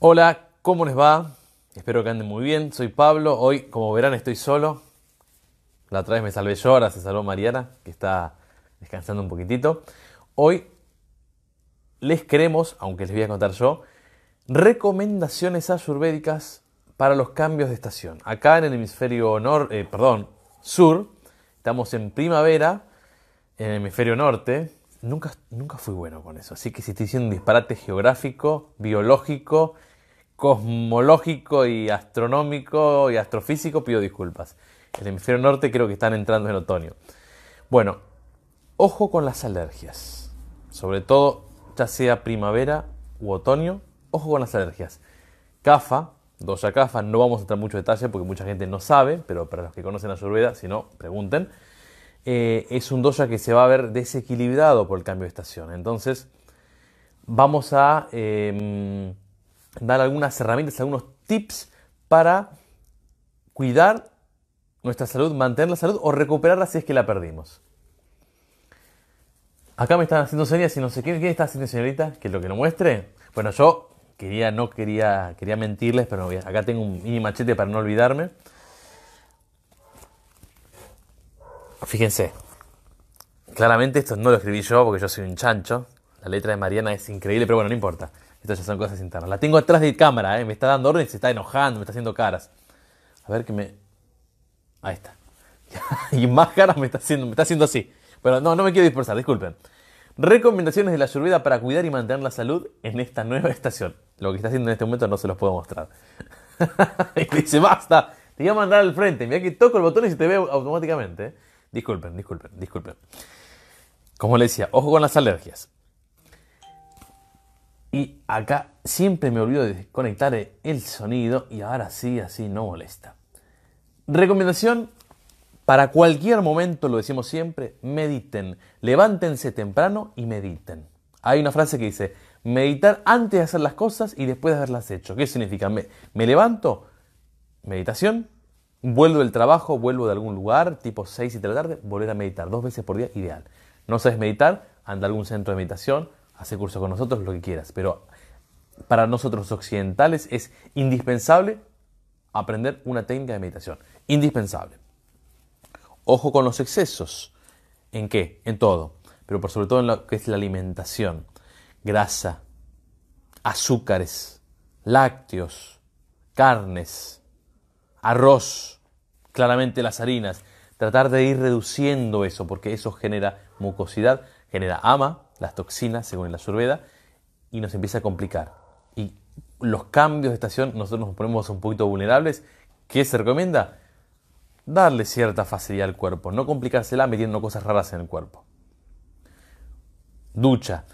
Hola, ¿cómo les va? Espero que anden muy bien. Soy Pablo. Hoy, como verán, estoy solo. La otra vez me salvé yo, ahora se salvó Mariana, que está descansando un poquitito. Hoy les queremos, aunque les voy a contar yo, recomendaciones ayurvédicas para los cambios de estación. Acá en el hemisferio norte, eh, perdón, sur, estamos en primavera, en el hemisferio norte. Nunca, nunca fui bueno con eso, así que si estoy diciendo un disparate geográfico, biológico, cosmológico y astronómico y astrofísico, pido disculpas. El hemisferio norte creo que están entrando en otoño. Bueno, ojo con las alergias, sobre todo ya sea primavera u otoño, ojo con las alergias. CAFA, dosa CAFA, no vamos a entrar mucho detalle porque mucha gente no sabe, pero para los que conocen a Ayurveda, si no, pregunten. Eh, es un dosa que se va a ver desequilibrado por el cambio de estación. Entonces, vamos a em, dar algunas herramientas, algunos tips para cuidar nuestra salud, mantener la salud o recuperarla si es que la perdimos. Acá me están haciendo señas y no sé quién, quién está haciendo señorita, que lo que lo muestre. Bueno, yo quería, no quería, quería mentirles, pero acá tengo un mini machete para no olvidarme. Fíjense, claramente esto no lo escribí yo porque yo soy un chancho. La letra de Mariana es increíble, pero bueno, no importa. Estas ya son cosas internas. La tengo atrás de cámara, ¿eh? me está dando órdenes, se está enojando, me está haciendo caras. A ver que me. Ahí está. y más caras me está haciendo, me está haciendo así. Bueno, no, no me quiero dispersar, disculpen. Recomendaciones de la Ayurveda para cuidar y mantener la salud en esta nueva estación. Lo que está haciendo en este momento no se los puedo mostrar. y dice, basta, te voy a mandar al frente. Mira que toco el botón y se te ve automáticamente. Disculpen, disculpen, disculpen. Como le decía, ojo con las alergias. Y acá siempre me olvido de desconectar el sonido y ahora sí, así no molesta. Recomendación para cualquier momento, lo decimos siempre, mediten. Levántense temprano y mediten. Hay una frase que dice, meditar antes de hacer las cosas y después de haberlas hecho. ¿Qué significa? Me levanto, meditación, vuelvo del trabajo, vuelvo de algún lugar, tipo 6 y de la tarde, volver a meditar dos veces por día, ideal. No sabes meditar, anda a algún centro de meditación, hace curso con nosotros, lo que quieras. Pero para nosotros occidentales es indispensable aprender una técnica de meditación. Indispensable. Ojo con los excesos. ¿En qué? En todo. Pero por sobre todo en lo que es la alimentación. Grasa, azúcares, lácteos, carnes, arroz, claramente las harinas. Tratar de ir reduciendo eso porque eso genera mucosidad, genera ama, las toxinas según la surveda, y nos empieza a complicar. Y los cambios de estación, nosotros nos ponemos un poquito vulnerables. ¿Qué se recomienda? darle cierta facilidad al cuerpo, no complicársela metiendo cosas raras en el cuerpo. Ducha.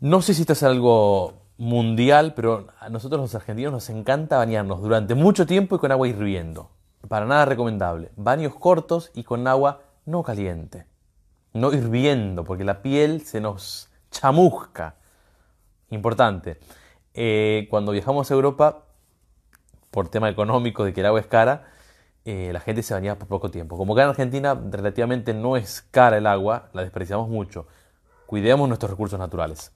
No sé si esto es algo mundial, pero a nosotros los argentinos nos encanta bañarnos durante mucho tiempo y con agua hirviendo. Para nada recomendable. Baños cortos y con agua no caliente. No hirviendo, porque la piel se nos chamusca. Importante. Eh, cuando viajamos a Europa, por tema económico de que el agua es cara, eh, la gente se bañaba por poco tiempo. Como acá en Argentina relativamente no es cara el agua, la desperdiciamos mucho. Cuidemos nuestros recursos naturales.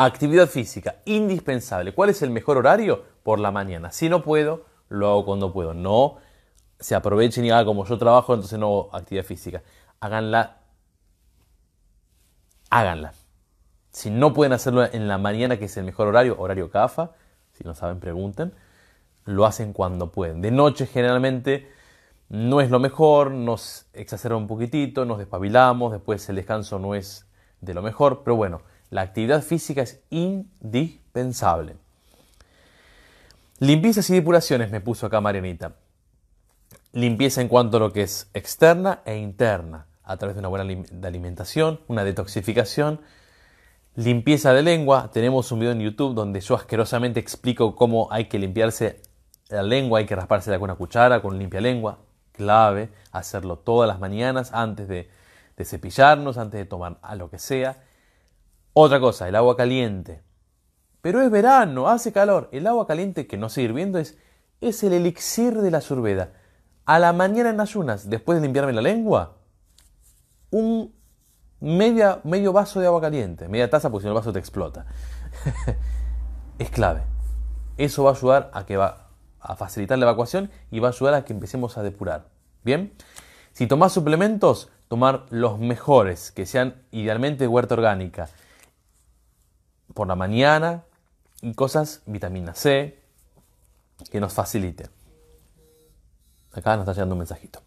Actividad física, indispensable. ¿Cuál es el mejor horario? Por la mañana. Si no puedo, lo hago cuando puedo. No se aprovechen y hagan como yo trabajo, entonces no hago actividad física. Háganla. Háganla. Si no pueden hacerlo en la mañana, que es el mejor horario, horario CAFA, si no saben, pregunten lo hacen cuando pueden. De noche generalmente no es lo mejor, nos exacerba un poquitito, nos despabilamos, después el descanso no es de lo mejor, pero bueno, la actividad física es indispensable. Limpiezas y depuraciones me puso acá Marianita. Limpieza en cuanto a lo que es externa e interna, a través de una buena alimentación, una detoxificación, limpieza de lengua. Tenemos un video en YouTube donde yo asquerosamente explico cómo hay que limpiarse la lengua hay que rasparse con una cuchara, con limpia lengua, clave, hacerlo todas las mañanas antes de, cepillarnos, antes de tomar a lo que sea. Otra cosa, el agua caliente. Pero es verano, hace calor. El agua caliente que no sigue hirviendo es, es el elixir de la surveda. A la mañana en ayunas, después de limpiarme la lengua, un media, medio vaso de agua caliente, media taza porque si no el vaso te explota. es clave. Eso va a ayudar a que va a facilitar la evacuación y va a ayudar a que empecemos a depurar. Bien, si tomás suplementos, tomar los mejores, que sean idealmente de huerta orgánica, por la mañana y cosas, vitamina C, que nos faciliten. Acá nos está llegando un mensajito.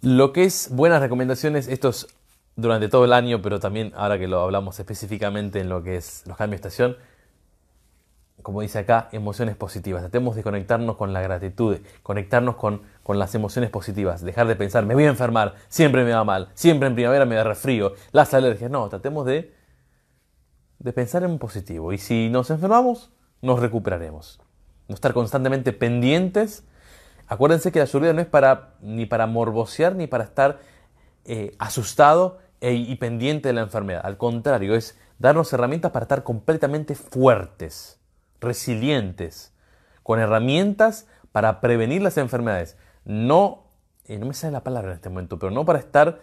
Lo que es buenas recomendaciones, esto es durante todo el año, pero también ahora que lo hablamos específicamente en lo que es los cambios de estación, como dice acá, emociones positivas. Tratemos de conectarnos con la gratitud, conectarnos con, con, las emociones positivas, dejar de pensar, me voy a enfermar, siempre me va mal, siempre en primavera me da resfrío, las alergias. No, tratemos de, de pensar en positivo. Y si nos enfermamos, nos recuperaremos. No estar constantemente pendientes. Acuérdense que la ayurveda no es para, ni para morbosear ni para estar eh, asustado e, y pendiente de la enfermedad. Al contrario, es darnos herramientas para estar completamente fuertes, resilientes, con herramientas para prevenir las enfermedades. No, eh, no me sale la palabra en este momento, pero no para estar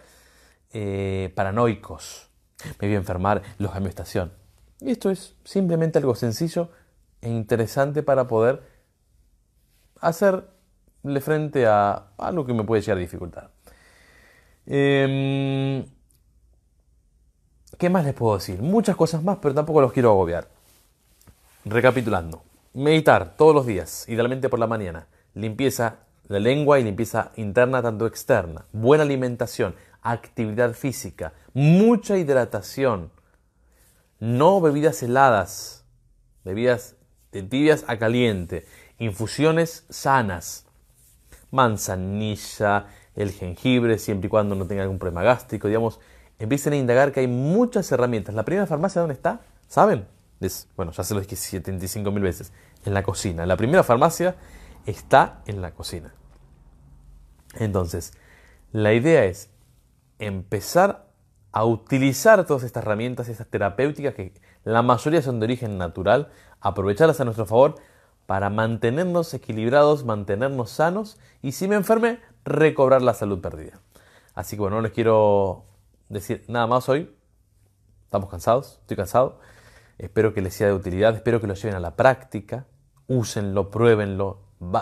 eh, paranoicos. Me voy a enfermar, los cambios de estación. Y esto es simplemente algo sencillo e interesante para poder hacerle frente a algo que me puede llegar a dificultar. Em, ¿Qué más les puedo decir? Muchas cosas más, pero tampoco los quiero agobiar. Recapitulando. Meditar todos los días, idealmente por la mañana. Limpieza de lengua y limpieza interna tanto externa. Buena alimentación, actividad física, mucha hidratación. No bebidas heladas, bebidas de tibias a caliente. Infusiones sanas. Manzanilla, el jengibre, siempre y cuando no tenga algún problema gástrico, digamos, empiecen a indagar que hay muchas herramientas. La primera farmacia, ¿dónde está? ¿Saben? Bueno, ya se lo dije 75 mil veces, en la cocina. La primera farmacia está en la cocina. Entonces, la idea es empezar a utilizar todas estas herramientas, estas terapéuticas, que la mayoría son de origen natural, aprovecharlas a nuestro favor para mantenernos equilibrados, mantenernos sanos y si me enferme, recobrar la salud perdida. Así que bueno, no les quiero decir nada más hoy. Estamos cansados, estoy cansado. Espero que les sea de utilidad, espero que lo lleven a la práctica, úsenlo, pruébenlo,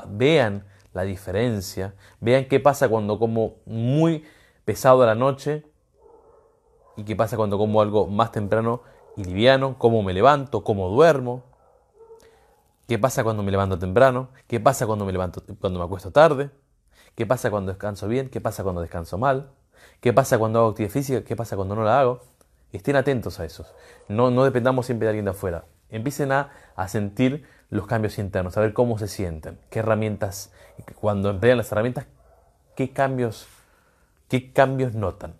vean la diferencia, vean qué pasa cuando como muy pesado a la noche y qué pasa cuando como algo más temprano y liviano, cómo me levanto, cómo duermo, qué pasa cuando me levanto temprano, qué pasa cuando me levanto cuando me acuesto tarde. ¿Qué pasa cuando descanso bien? ¿Qué pasa cuando descanso mal? ¿Qué pasa cuando hago actividad física? ¿Qué pasa cuando no la hago? Estén atentos a eso. No, no dependamos siempre de alguien de afuera. Empiecen a, a sentir los cambios internos, a ver cómo se sienten, qué herramientas, cuando emplean las herramientas, qué cambios, qué cambios notan.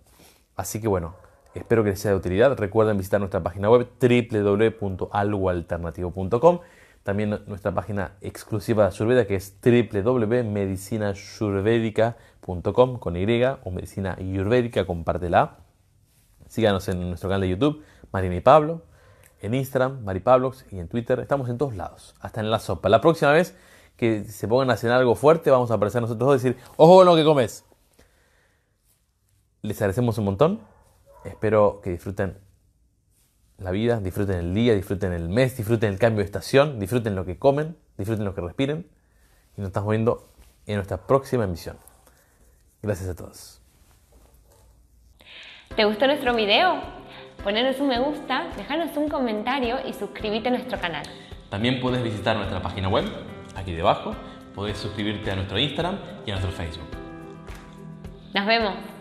Así que bueno, espero que les sea de utilidad. Recuerden visitar nuestra página web www.algoalternativo.com también nuestra página exclusiva de Ayurveda que es www.medicinayurvédica.com con Y o medicina ayurvédica, compártela. Síganos en nuestro canal de YouTube, Marina y Pablo, en Instagram, Maripablox y en Twitter. Estamos en todos lados, hasta en la sopa. La próxima vez que se pongan a cenar algo fuerte, vamos a aparecer nosotros dos y decir, ojo con lo que comes. Les agradecemos un montón. Espero que disfruten la vida, disfruten el día, disfruten el mes, disfruten el cambio de estación, disfruten lo que comen, disfruten lo que respiren. Y nos estamos viendo en nuestra próxima emisión. Gracias a todos. ¿Te gustó nuestro video? Ponernos un me gusta, dejarnos un comentario y suscríbete a nuestro canal. También puedes visitar nuestra página web, aquí debajo. Puedes suscribirte a nuestro Instagram y a nuestro Facebook. Nos vemos.